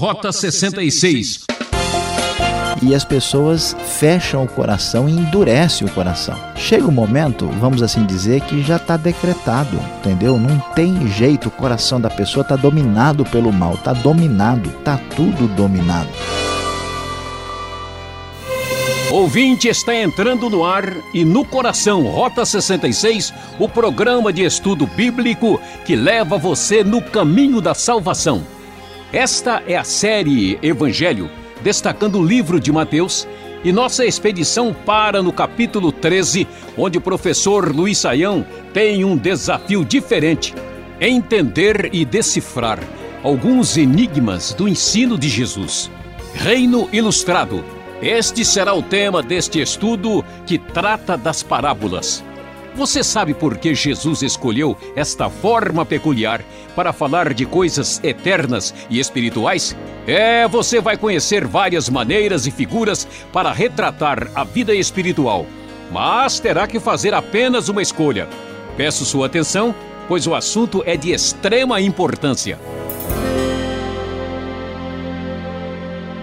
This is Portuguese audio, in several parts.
Rota 66. E as pessoas fecham o coração e endurecem o coração. Chega um momento, vamos assim dizer, que já está decretado, entendeu? Não tem jeito, o coração da pessoa está dominado pelo mal, está dominado, está tudo dominado. Ouvinte está entrando no ar e no coração Rota 66, o programa de estudo bíblico que leva você no caminho da salvação. Esta é a série Evangelho, destacando o livro de Mateus, e nossa expedição para no capítulo 13, onde o professor Luiz Saião tem um desafio diferente: entender e decifrar alguns enigmas do ensino de Jesus. Reino Ilustrado. Este será o tema deste estudo que trata das parábolas. Você sabe por que Jesus escolheu esta forma peculiar para falar de coisas eternas e espirituais? É, você vai conhecer várias maneiras e figuras para retratar a vida espiritual, mas terá que fazer apenas uma escolha. Peço sua atenção, pois o assunto é de extrema importância.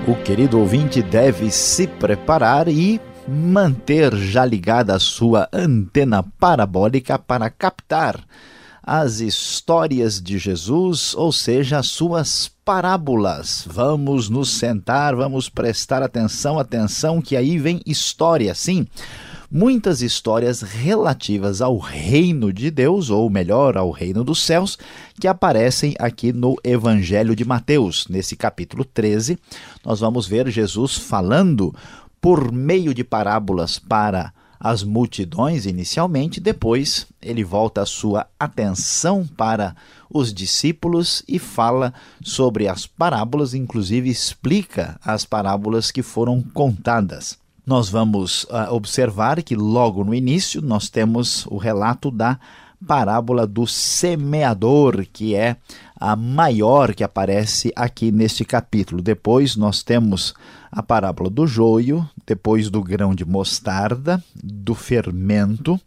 O querido ouvinte deve se preparar e manter já ligada a sua antena parabólica para captar as histórias de Jesus, ou seja, as suas parábolas. Vamos nos sentar, vamos prestar atenção, atenção que aí vem história, sim. Muitas histórias relativas ao reino de Deus, ou melhor, ao reino dos céus, que aparecem aqui no Evangelho de Mateus. Nesse capítulo 13, nós vamos ver Jesus falando por meio de parábolas para as multidões inicialmente, depois ele volta a sua atenção para os discípulos e fala sobre as parábolas, inclusive explica as parábolas que foram contadas. Nós vamos uh, observar que logo no início nós temos o relato da parábola do semeador, que é a maior que aparece aqui neste capítulo. Depois nós temos a parábola do joio, depois do grão de mostarda, do fermento.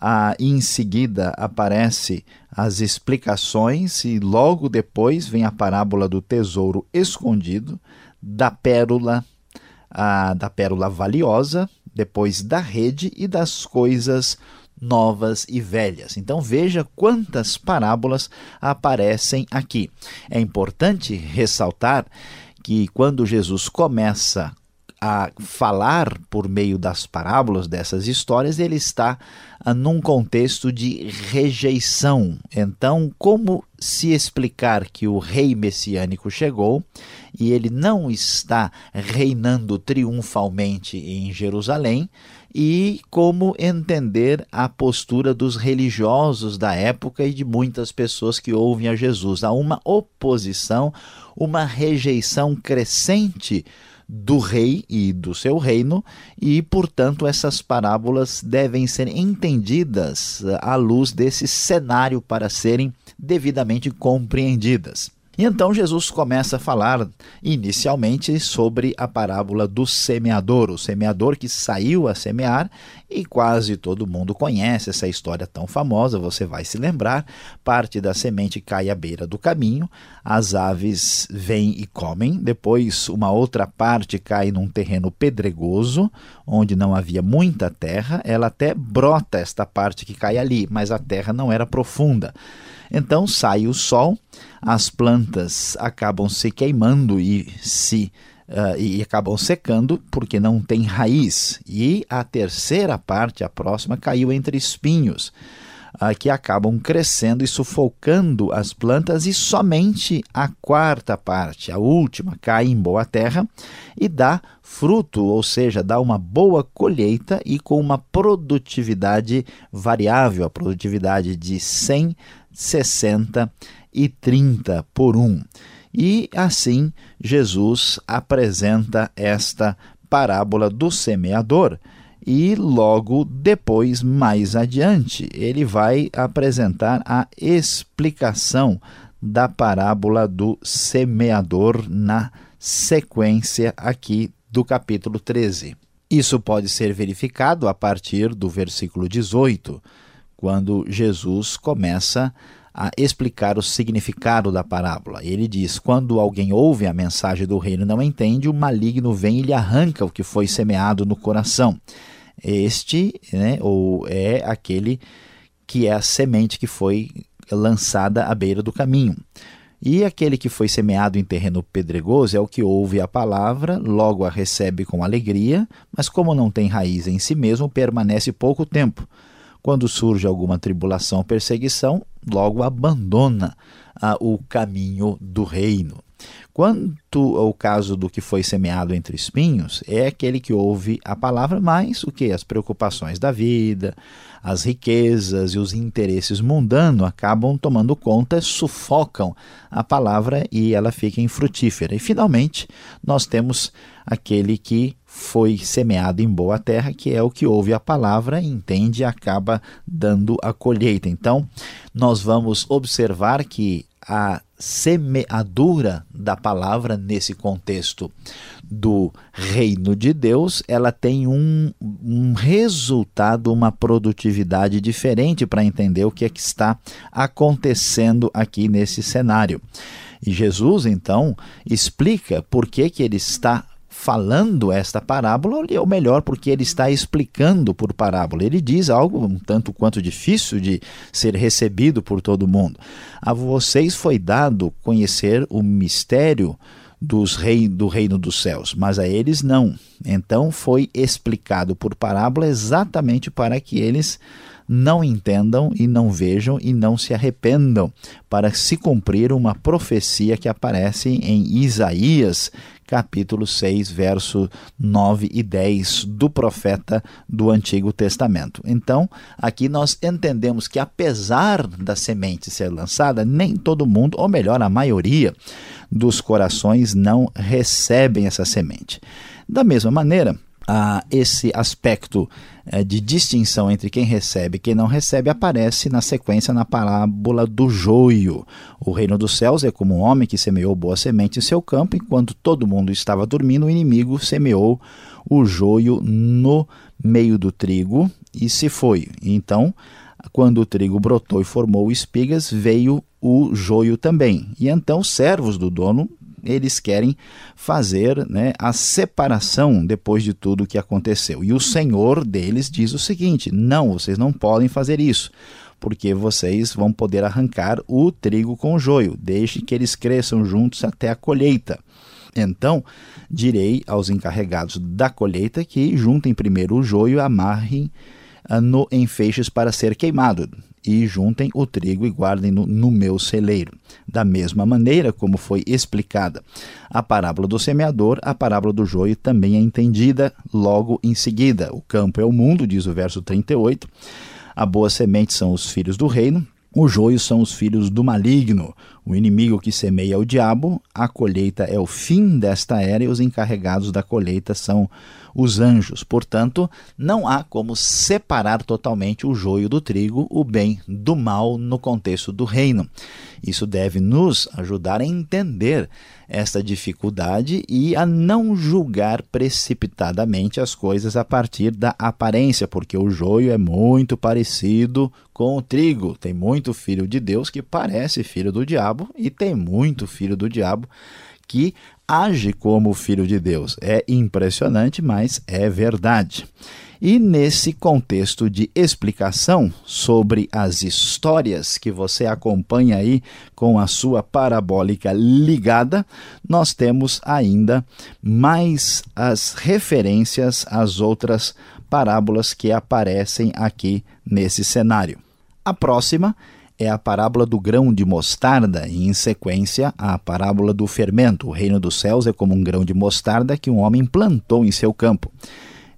Ah, em seguida aparece as explicações e logo depois vem a parábola do tesouro escondido, da pérola, ah, da pérola valiosa, depois da rede e das coisas novas e velhas. Então veja quantas parábolas aparecem aqui. É importante ressaltar que quando Jesus começa a falar por meio das parábolas dessas histórias, ele está ah, num contexto de rejeição. Então, como se explicar que o rei messiânico chegou e ele não está reinando triunfalmente em Jerusalém? E como entender a postura dos religiosos da época e de muitas pessoas que ouvem a Jesus? Há uma oposição, uma rejeição crescente do rei e do seu reino, e, portanto, essas parábolas devem ser entendidas à luz desse cenário para serem devidamente compreendidas. E então Jesus começa a falar inicialmente sobre a parábola do semeador, o semeador que saiu a semear e quase todo mundo conhece essa história tão famosa, você vai se lembrar. Parte da semente cai à beira do caminho, as aves vêm e comem, depois uma outra parte cai num terreno pedregoso, onde não havia muita terra, ela até brota esta parte que cai ali, mas a terra não era profunda. Então sai o sol, as plantas acabam se queimando e se uh, e acabam secando porque não tem raiz. E a terceira parte, a próxima, caiu entre espinhos. Uh, que acabam crescendo e sufocando as plantas, e somente a quarta parte, a última, cai em boa terra e dá fruto, ou seja, dá uma boa colheita e com uma produtividade variável, a produtividade de 100 60 e 30 por um. E assim Jesus apresenta esta parábola do semeador. E logo depois, mais adiante, ele vai apresentar a explicação da parábola do semeador na sequência aqui do capítulo 13. Isso pode ser verificado a partir do versículo 18 quando Jesus começa a explicar o significado da parábola. Ele diz: Quando alguém ouve a mensagem do reino e não entende, o maligno vem e lhe arranca o que foi semeado no coração. Este né, ou é aquele que é a semente que foi lançada à beira do caminho. E aquele que foi semeado em terreno pedregoso é o que ouve a palavra, logo a recebe com alegria, mas como não tem raiz em si mesmo, permanece pouco tempo. Quando surge alguma tribulação ou perseguição, logo abandona ah, o caminho do reino. Quanto ao caso do que foi semeado entre espinhos, é aquele que ouve a palavra, mas o que? As preocupações da vida, as riquezas e os interesses mundanos acabam tomando conta, sufocam a palavra e ela fica infrutífera. E finalmente, nós temos aquele que foi semeado em boa terra, que é o que ouve a palavra, entende e acaba dando a colheita. Então, nós vamos observar que a semeadura da palavra nesse contexto do reino de Deus, ela tem um, um resultado, uma produtividade diferente para entender o que é que está acontecendo aqui nesse cenário. E Jesus, então, explica por que, que ele está falando esta parábola, ou melhor, porque ele está explicando por parábola. Ele diz algo um tanto quanto difícil de ser recebido por todo mundo. A vocês foi dado conhecer o mistério dos rei, do reino dos céus, mas a eles não. Então foi explicado por parábola exatamente para que eles não entendam e não vejam e não se arrependam, para se cumprir uma profecia que aparece em Isaías, capítulo 6, verso 9 e 10 do profeta do Antigo Testamento. Então, aqui nós entendemos que apesar da semente ser lançada, nem todo mundo, ou melhor, a maioria dos corações não recebem essa semente. Da mesma maneira, ah, esse aspecto eh, de distinção entre quem recebe e quem não recebe aparece na sequência na parábola do joio. O reino dos céus é como um homem que semeou boa semente em seu campo, enquanto todo mundo estava dormindo, o inimigo semeou o joio no meio do trigo e se foi. Então, quando o trigo brotou e formou espigas, veio o joio também. E então os servos do dono eles querem fazer né, a separação depois de tudo o que aconteceu. E o Senhor deles diz o seguinte: não, vocês não podem fazer isso, porque vocês vão poder arrancar o trigo com o joio, deixe que eles cresçam juntos até a colheita. Então direi aos encarregados da colheita que juntem primeiro o joio e amarrem ah, no enfeixes para ser queimado e juntem o trigo e guardem-no no meu celeiro. Da mesma maneira como foi explicada a parábola do semeador, a parábola do joio também é entendida logo em seguida. O campo é o mundo, diz o verso 38. A boa semente são os filhos do reino, o joio são os filhos do maligno, o inimigo que semeia é o diabo, a colheita é o fim desta era e os encarregados da colheita são os anjos. Portanto, não há como separar totalmente o joio do trigo, o bem do mal no contexto do reino. Isso deve nos ajudar a entender esta dificuldade e a não julgar precipitadamente as coisas a partir da aparência, porque o joio é muito parecido com o trigo. Tem muito filho de Deus que parece filho do diabo e tem muito filho do diabo que age como filho de Deus. É impressionante, mas é verdade. E nesse contexto de explicação sobre as histórias que você acompanha aí com a sua parabólica ligada, nós temos ainda mais as referências às outras parábolas que aparecem aqui nesse cenário. A próxima é a parábola do grão de mostarda e, em sequência, a parábola do fermento. O reino dos céus é como um grão de mostarda que um homem plantou em seu campo.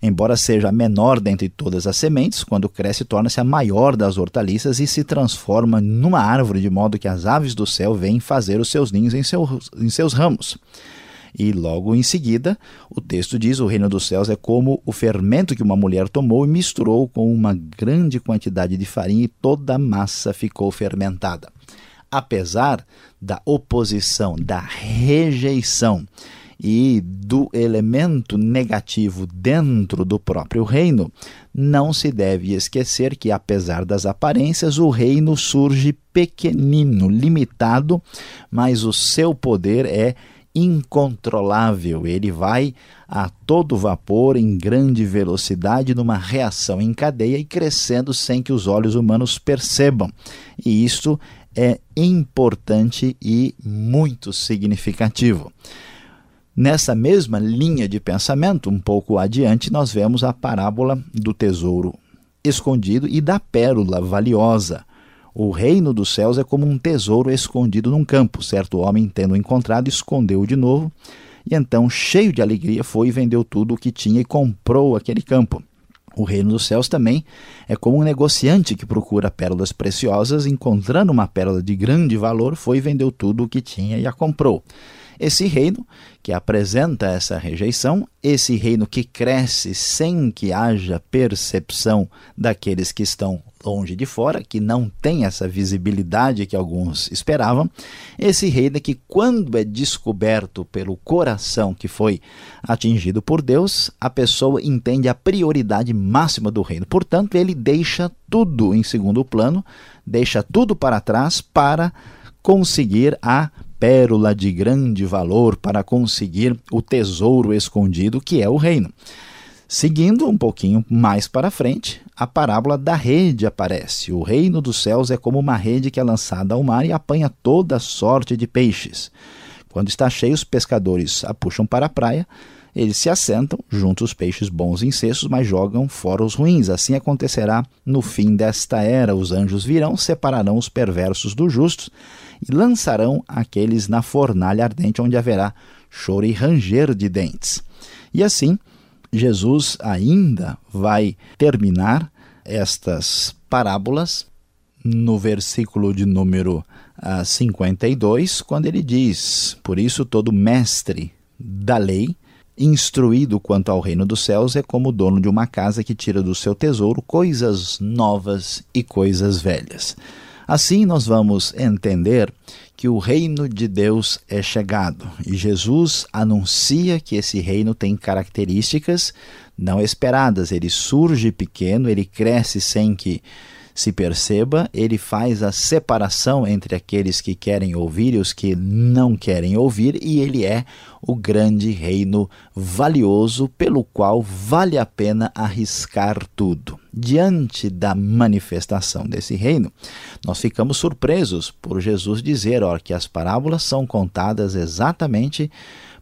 Embora seja a menor dentre todas as sementes, quando cresce torna-se a maior das hortaliças e se transforma numa árvore, de modo que as aves do céu vêm fazer os seus ninhos em, seu, em seus ramos. E logo em seguida, o texto diz: O reino dos céus é como o fermento que uma mulher tomou e misturou com uma grande quantidade de farinha, e toda a massa ficou fermentada. Apesar da oposição, da rejeição e do elemento negativo dentro do próprio reino, não se deve esquecer que, apesar das aparências, o reino surge pequenino, limitado, mas o seu poder é incontrolável. Ele vai a todo vapor, em grande velocidade, numa reação em cadeia e crescendo sem que os olhos humanos percebam. E isso é importante e muito significativo. Nessa mesma linha de pensamento, um pouco adiante, nós vemos a parábola do tesouro escondido e da pérola valiosa. O reino dos céus é como um tesouro escondido num campo. Certo homem, tendo encontrado, escondeu-o de novo, e então, cheio de alegria, foi e vendeu tudo o que tinha e comprou aquele campo. O reino dos céus também é como um negociante que procura pérolas preciosas, encontrando uma pérola de grande valor, foi e vendeu tudo o que tinha e a comprou. Esse reino que apresenta essa rejeição, esse reino que cresce sem que haja percepção daqueles que estão longe de fora, que não tem essa visibilidade que alguns esperavam, esse reino que, quando é descoberto pelo coração que foi atingido por Deus, a pessoa entende a prioridade máxima do reino. Portanto, ele deixa tudo em segundo plano, deixa tudo para trás para conseguir a pérola de grande valor para conseguir o tesouro escondido que é o reino. Seguindo um pouquinho mais para frente, a parábola da rede aparece. O reino dos céus é como uma rede que é lançada ao mar e apanha toda sorte de peixes. Quando está cheio, os pescadores a puxam para a praia, eles se assentam, juntam os peixes bons em cestos, mas jogam fora os ruins. Assim acontecerá no fim desta era. Os anjos virão, separarão os perversos dos justos e lançarão aqueles na fornalha ardente, onde haverá choro e ranger de dentes. E assim, Jesus ainda vai terminar estas parábolas no versículo de número 52, ah, quando ele diz: Por isso, todo mestre da lei, instruído quanto ao reino dos céus, é como o dono de uma casa que tira do seu tesouro coisas novas e coisas velhas. Assim, nós vamos entender que o reino de Deus é chegado e Jesus anuncia que esse reino tem características não esperadas. Ele surge pequeno, ele cresce sem que se perceba, ele faz a separação entre aqueles que querem ouvir e os que não querem ouvir, e ele é o grande reino valioso pelo qual vale a pena arriscar tudo. Diante da manifestação desse reino, nós ficamos surpresos por Jesus dizer ó, que as parábolas são contadas exatamente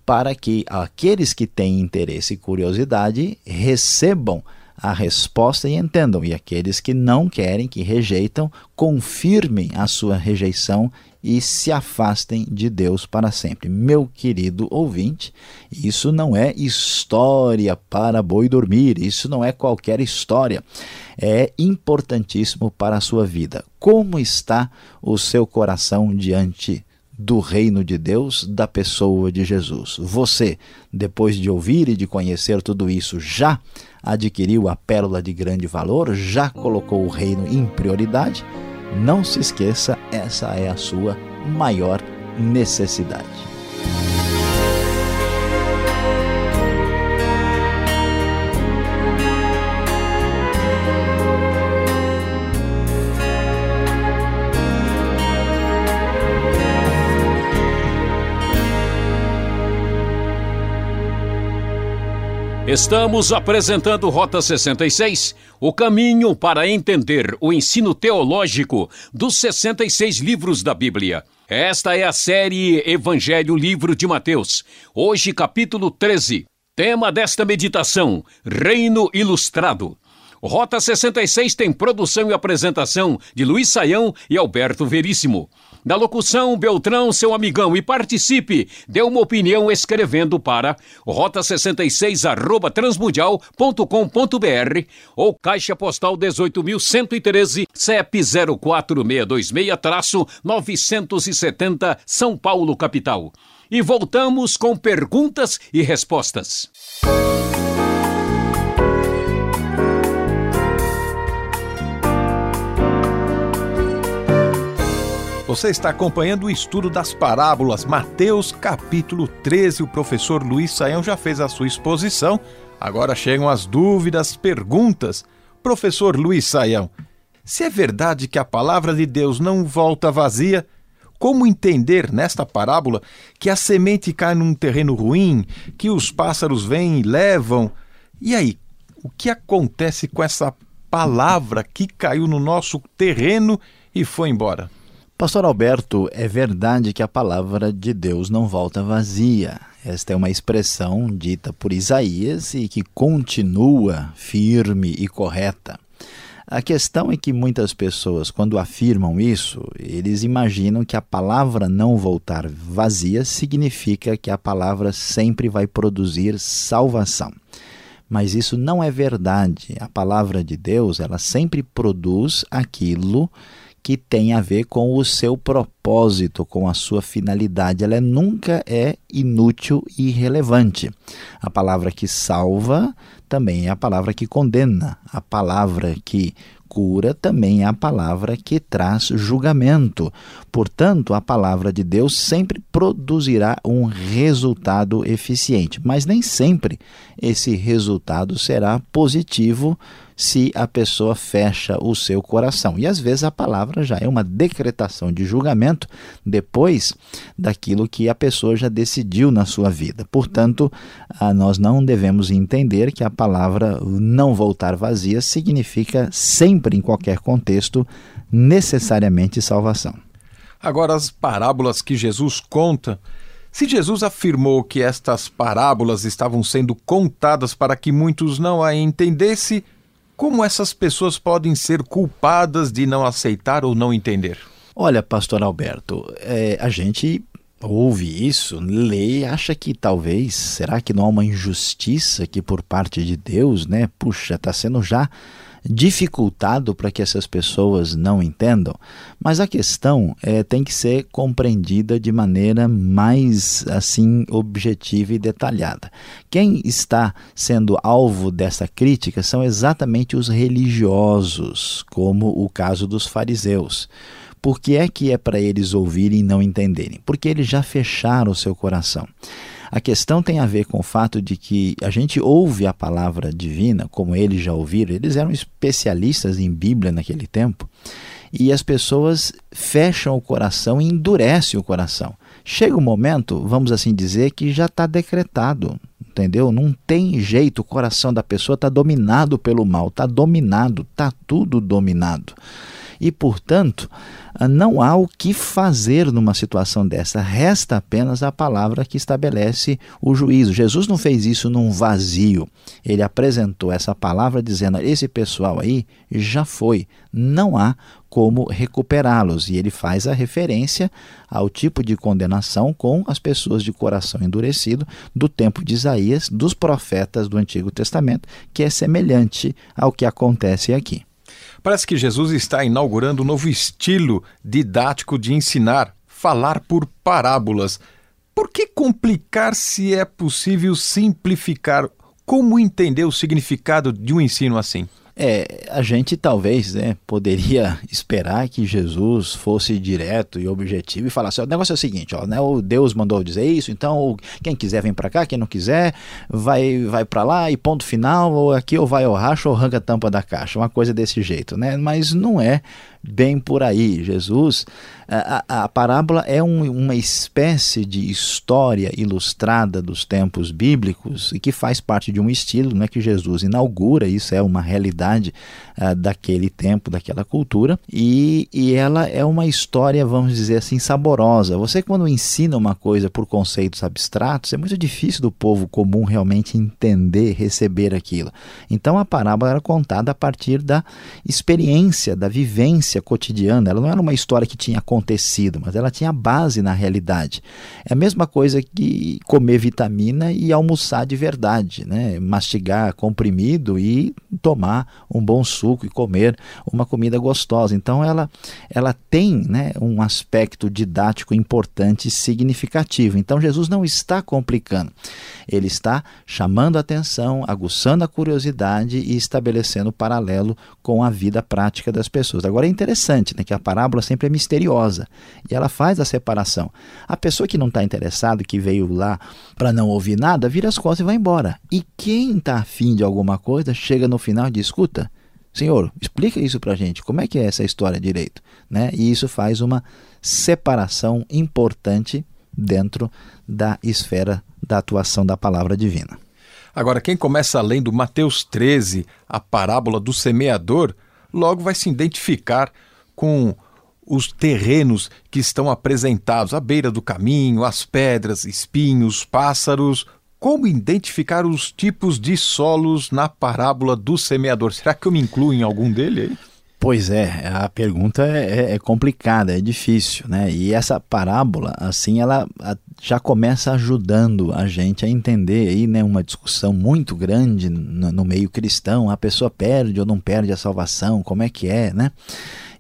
para que aqueles que têm interesse e curiosidade recebam a resposta e entendam, e aqueles que não querem, que rejeitam, confirmem a sua rejeição e se afastem de Deus para sempre. Meu querido ouvinte, isso não é história para boi dormir, isso não é qualquer história. É importantíssimo para a sua vida. Como está o seu coração diante do reino de Deus, da pessoa de Jesus? Você, depois de ouvir e de conhecer tudo isso, já adquiriu a pérola de grande valor, já colocou o reino em prioridade, não se esqueça, essa é a sua maior necessidade. Estamos apresentando Rota 66, o caminho para entender o ensino teológico dos 66 livros da Bíblia. Esta é a série Evangelho Livro de Mateus. Hoje, capítulo 13. Tema desta meditação: Reino Ilustrado. Rota 66 tem produção e apresentação de Luiz Saião e Alberto Veríssimo. Da locução, Beltrão, seu amigão, e participe. Dê uma opinião escrevendo para rota66 arroba transmundial.com.br ou Caixa Postal 18.113, CEP 04626-970, São Paulo, capital. E voltamos com perguntas e respostas. Você está acompanhando o estudo das parábolas, Mateus capítulo 13. O professor Luiz Saião já fez a sua exposição. Agora chegam as dúvidas, perguntas. Professor Luiz Saião, se é verdade que a palavra de Deus não volta vazia, como entender nesta parábola que a semente cai num terreno ruim, que os pássaros vêm e levam? E aí, o que acontece com essa palavra que caiu no nosso terreno e foi embora? Pastor Alberto, é verdade que a palavra de Deus não volta vazia. Esta é uma expressão dita por Isaías e que continua firme e correta. A questão é que muitas pessoas, quando afirmam isso, eles imaginam que a palavra não voltar vazia significa que a palavra sempre vai produzir salvação. Mas isso não é verdade. A palavra de Deus, ela sempre produz aquilo que que tem a ver com o seu propósito, com a sua finalidade. Ela nunca é inútil e irrelevante. A palavra que salva também é a palavra que condena. A palavra que cura também é a palavra que traz julgamento. Portanto, a palavra de Deus sempre produzirá um resultado eficiente, mas nem sempre esse resultado será positivo se a pessoa fecha o seu coração. E às vezes a palavra já é uma decretação de julgamento depois daquilo que a pessoa já decidiu na sua vida. Portanto, nós não devemos entender que a palavra não voltar vazia significa sempre, em qualquer contexto, necessariamente salvação. Agora, as parábolas que Jesus conta. Se Jesus afirmou que estas parábolas estavam sendo contadas para que muitos não a entendessem, como essas pessoas podem ser culpadas de não aceitar ou não entender? Olha, pastor Alberto, é, a gente ouve isso, lê acha que talvez, será que não há uma injustiça aqui por parte de Deus, né? Puxa, está sendo já dificultado para que essas pessoas não entendam, mas a questão é, tem que ser compreendida de maneira mais assim objetiva e detalhada. Quem está sendo alvo dessa crítica são exatamente os religiosos, como o caso dos fariseus. Por que é que é para eles ouvirem e não entenderem? Porque eles já fecharam o seu coração. A questão tem a ver com o fato de que a gente ouve a palavra divina, como eles já ouviram, eles eram especialistas em Bíblia naquele tempo, e as pessoas fecham o coração e endurecem o coração. Chega um momento, vamos assim dizer, que já está decretado, entendeu? Não tem jeito, o coração da pessoa está dominado pelo mal, está dominado, está tudo dominado e, portanto, não há o que fazer numa situação dessa. Resta apenas a palavra que estabelece o juízo. Jesus não fez isso num vazio. Ele apresentou essa palavra dizendo: esse pessoal aí já foi, não há como recuperá-los. E ele faz a referência ao tipo de condenação com as pessoas de coração endurecido do tempo de Isaías, dos profetas do Antigo Testamento, que é semelhante ao que acontece aqui. Parece que Jesus está inaugurando um novo estilo didático de ensinar, falar por parábolas. Por que complicar se é possível simplificar? Como entender o significado de um ensino assim? É, a gente talvez né, poderia esperar que Jesus fosse direto e objetivo e falasse: o negócio é o seguinte, ó, né, o Deus mandou dizer isso, então quem quiser vem para cá, quem não quiser vai vai para lá e ponto final, ou aqui ou vai ao racho ou arranca a tampa da caixa, uma coisa desse jeito, né? Mas não é bem por aí. Jesus, a, a, parábola é um, uma espécie de história ilustrada dos tempos bíblicos e que faz parte de um estilo né, que Jesus inaugura, isso é uma realidade uh, daquele tempo, daquela cultura, e, e ela é uma história, vamos dizer assim, saborosa. Você, quando ensina uma coisa por conceitos abstratos, é muito difícil do povo comum realmente entender, receber aquilo. Então a parábola era contada a partir da experiência, da vivência vivência cotidiana, ela não era uma história que tinha acontecido, mas ela tinha base na realidade. É a mesma coisa que comer vitamina e almoçar de verdade, né? mastigar comprimido e tomar um bom suco e comer uma comida gostosa. Então ela, ela tem né, um aspecto didático importante e significativo. Então Jesus não está complicando. Ele está chamando a atenção, aguçando a curiosidade e estabelecendo paralelo com a vida prática das pessoas. Agora é interessante né, que a parábola sempre é misteriosa e ela faz a separação. A pessoa que não está interessada, que veio lá para não ouvir nada, vira as costas e vai embora. E quem está afim de alguma coisa, chega no final e diz: escuta. Senhor, explica isso para a gente. Como é que é essa história direito? Né? E isso faz uma separação importante dentro da esfera da atuação da palavra divina. Agora, quem começa lendo Mateus 13, a parábola do semeador, logo vai se identificar com os terrenos que estão apresentados à beira do caminho, as pedras, espinhos, pássaros, como identificar os tipos de solos na parábola do semeador? Será que eu me incluo em algum dele aí? Pois é, a pergunta é, é, é complicada, é difícil, né? E essa parábola, assim, ela já começa ajudando a gente a entender aí, né, uma discussão muito grande no, no meio cristão, a pessoa perde ou não perde a salvação, como é que é, né?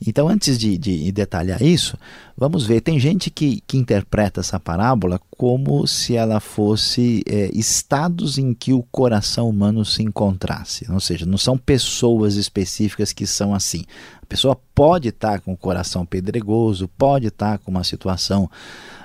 Então, antes de, de, detalhar isso, vamos ver. Tem gente que, que interpreta essa parábola como se ela fosse é, estados em que o coração humano se encontrasse. Ou seja, não são pessoas específicas que são assim. A pessoa pode estar com o coração pedregoso, pode estar com uma situação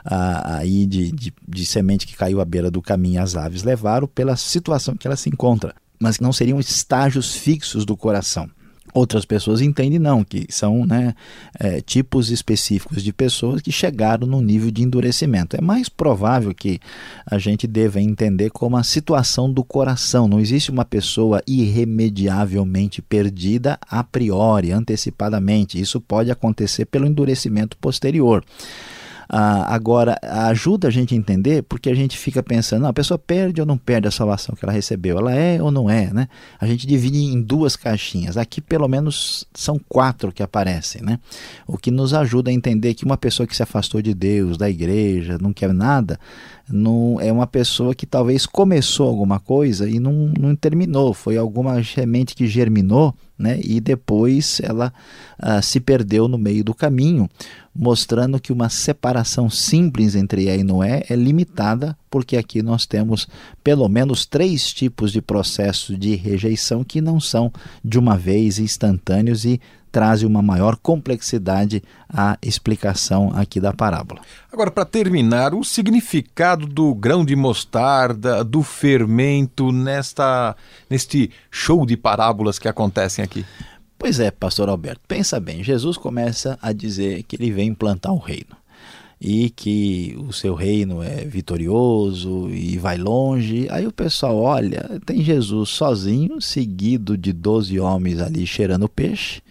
ah, aí de, de, de semente que caiu à beira do caminho e as aves levaram pela situação que ela se encontra. Mas não seriam estágios fixos do coração. Outras pessoas entendem não, que são né, é, tipos específicos de pessoas que chegaram no nível de endurecimento. É mais provável que a gente deva entender como a situação do coração. Não existe uma pessoa irremediavelmente perdida a priori, antecipadamente. Isso pode acontecer pelo endurecimento posterior. Ah, agora, ajuda a gente a entender porque a gente fica pensando, não, a pessoa perde ou não perde a salvação que ela recebeu? Ela é ou não é, né? A gente divide em duas caixinhas. Aqui, pelo menos, são quatro que aparecem, né? O que nos ajuda a entender que uma pessoa que se afastou de Deus, da igreja, não quer nada, não, é uma pessoa que talvez começou alguma coisa e não, não terminou. Foi alguma semente que germinou né? e depois ela ah, se perdeu no meio do caminho, mostrando que uma separação simples entre é e Noé é limitada, porque aqui nós temos pelo menos três tipos de processo de rejeição que não são de uma vez instantâneos e trazem uma maior complexidade à explicação aqui da parábola. Agora, para terminar, o significado do grão de mostarda, do fermento, nesta, neste show de parábolas que acontecem aqui. Pois é, pastor Alberto, pensa bem, Jesus começa a dizer que ele vem implantar o reino e que o seu reino é vitorioso e vai longe. Aí o pessoal olha, tem Jesus sozinho, seguido de doze homens ali cheirando peixe,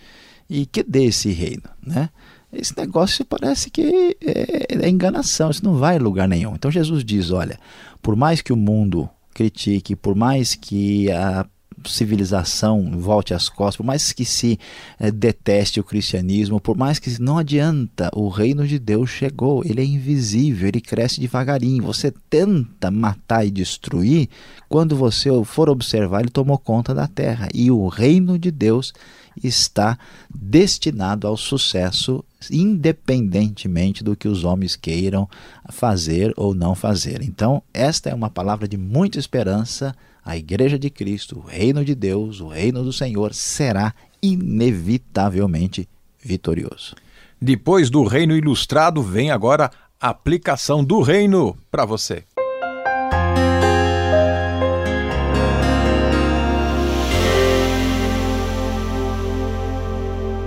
e que dê esse reino, né? Esse negócio parece que é, é enganação, isso não vai a lugar nenhum. Então Jesus diz, olha, por mais que o mundo critique, por mais que a civilização volte as costas, por mais que se é, deteste o cristianismo, por mais que não adianta, o reino de Deus chegou, ele é invisível, ele cresce devagarinho. Você tenta matar e destruir, quando você for observar, ele tomou conta da terra. E o reino de Deus está destinado ao sucesso, independentemente do que os homens queiram fazer ou não fazer. Então, esta é uma palavra de muita esperança. A Igreja de Cristo, o reino de Deus, o reino do Senhor será inevitavelmente vitorioso. Depois do reino ilustrado, vem agora a aplicação do reino para você.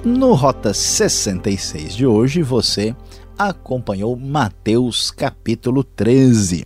No Rota 66 de hoje, você acompanhou Mateus capítulo 13.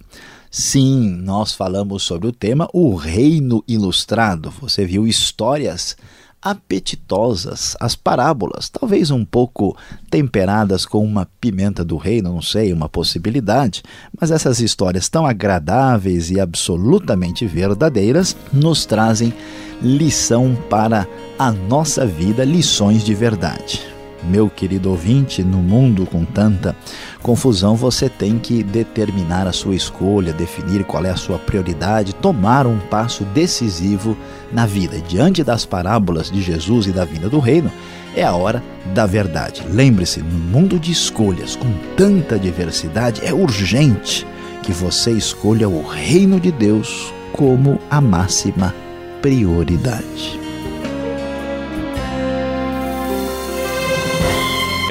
Sim, nós falamos sobre o tema O Reino Ilustrado. Você viu histórias apetitosas, as parábolas, talvez um pouco temperadas com uma pimenta do reino, não sei, uma possibilidade, mas essas histórias tão agradáveis e absolutamente verdadeiras nos trazem lição para a nossa vida, lições de verdade meu querido ouvinte, no mundo com tanta confusão, você tem que determinar a sua escolha, definir qual é a sua prioridade, tomar um passo decisivo na vida. Diante das parábolas de Jesus e da vinda do reino, é a hora da verdade. Lembre-se, no mundo de escolhas, com tanta diversidade, é urgente que você escolha o reino de Deus como a máxima prioridade.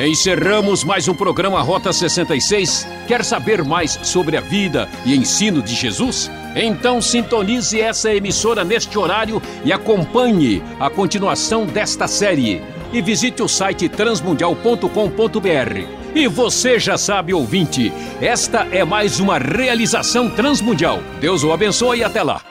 Encerramos mais um programa Rota 66. Quer saber mais sobre a vida e ensino de Jesus? Então sintonize essa emissora neste horário e acompanhe a continuação desta série. E visite o site transmundial.com.br. E você já sabe, ouvinte, esta é mais uma realização transmundial. Deus o abençoe e até lá.